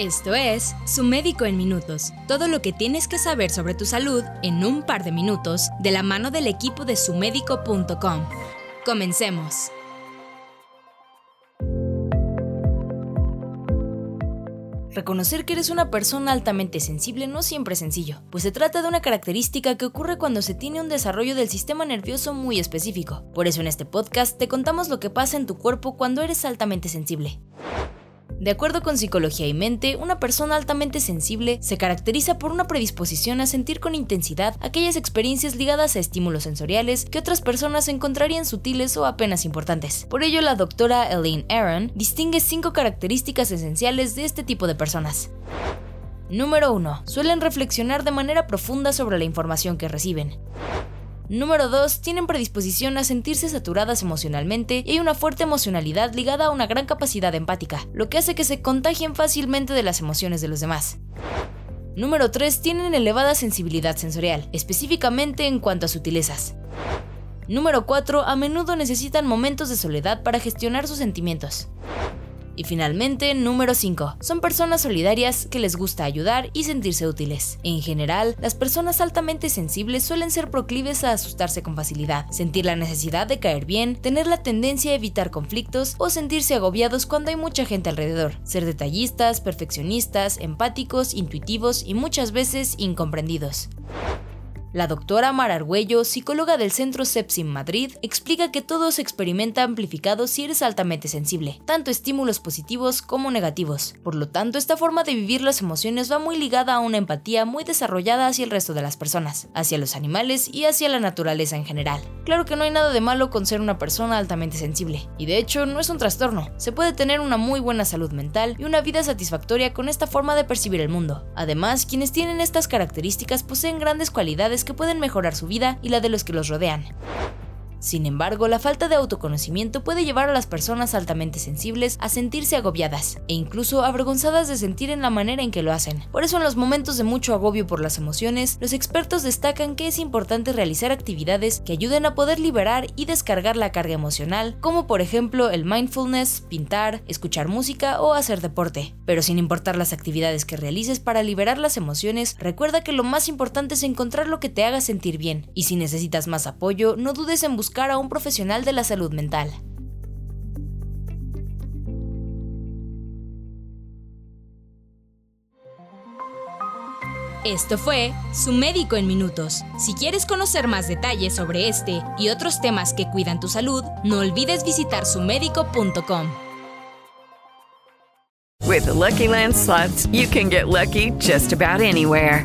Esto es Su Médico en Minutos. Todo lo que tienes que saber sobre tu salud en un par de minutos de la mano del equipo de sumedico.com. Comencemos. Reconocer que eres una persona altamente sensible no siempre es sencillo, pues se trata de una característica que ocurre cuando se tiene un desarrollo del sistema nervioso muy específico. Por eso en este podcast te contamos lo que pasa en tu cuerpo cuando eres altamente sensible. De acuerdo con Psicología y Mente, una persona altamente sensible se caracteriza por una predisposición a sentir con intensidad aquellas experiencias ligadas a estímulos sensoriales que otras personas encontrarían sutiles o apenas importantes. Por ello, la doctora Elaine Aaron distingue cinco características esenciales de este tipo de personas. Número 1. Suelen reflexionar de manera profunda sobre la información que reciben. Número 2. Tienen predisposición a sentirse saturadas emocionalmente y hay una fuerte emocionalidad ligada a una gran capacidad empática, lo que hace que se contagien fácilmente de las emociones de los demás. Número 3. Tienen elevada sensibilidad sensorial, específicamente en cuanto a sutilezas. Número 4. A menudo necesitan momentos de soledad para gestionar sus sentimientos. Y finalmente, número 5. Son personas solidarias que les gusta ayudar y sentirse útiles. En general, las personas altamente sensibles suelen ser proclives a asustarse con facilidad, sentir la necesidad de caer bien, tener la tendencia a evitar conflictos o sentirse agobiados cuando hay mucha gente alrededor, ser detallistas, perfeccionistas, empáticos, intuitivos y muchas veces incomprendidos. La doctora Mara Argüello, psicóloga del Centro Sepsim Madrid, explica que todo se experimenta amplificado si eres altamente sensible, tanto estímulos positivos como negativos. Por lo tanto, esta forma de vivir las emociones va muy ligada a una empatía muy desarrollada hacia el resto de las personas, hacia los animales y hacia la naturaleza en general. Claro que no hay nada de malo con ser una persona altamente sensible, y de hecho no es un trastorno. Se puede tener una muy buena salud mental y una vida satisfactoria con esta forma de percibir el mundo. Además, quienes tienen estas características poseen grandes cualidades que pueden mejorar su vida y la de los que los rodean. Sin embargo, la falta de autoconocimiento puede llevar a las personas altamente sensibles a sentirse agobiadas e incluso avergonzadas de sentir en la manera en que lo hacen. Por eso en los momentos de mucho agobio por las emociones, los expertos destacan que es importante realizar actividades que ayuden a poder liberar y descargar la carga emocional, como por ejemplo el mindfulness, pintar, escuchar música o hacer deporte. Pero sin importar las actividades que realices para liberar las emociones, recuerda que lo más importante es encontrar lo que te haga sentir bien, y si necesitas más apoyo, no dudes en buscar a un profesional de la salud mental. Esto fue Su Médico en Minutos. Si quieres conocer más detalles sobre este y otros temas que cuidan tu salud, no olvides visitar sumedico.com. With the Lucky Land slots, you can get lucky just about anywhere.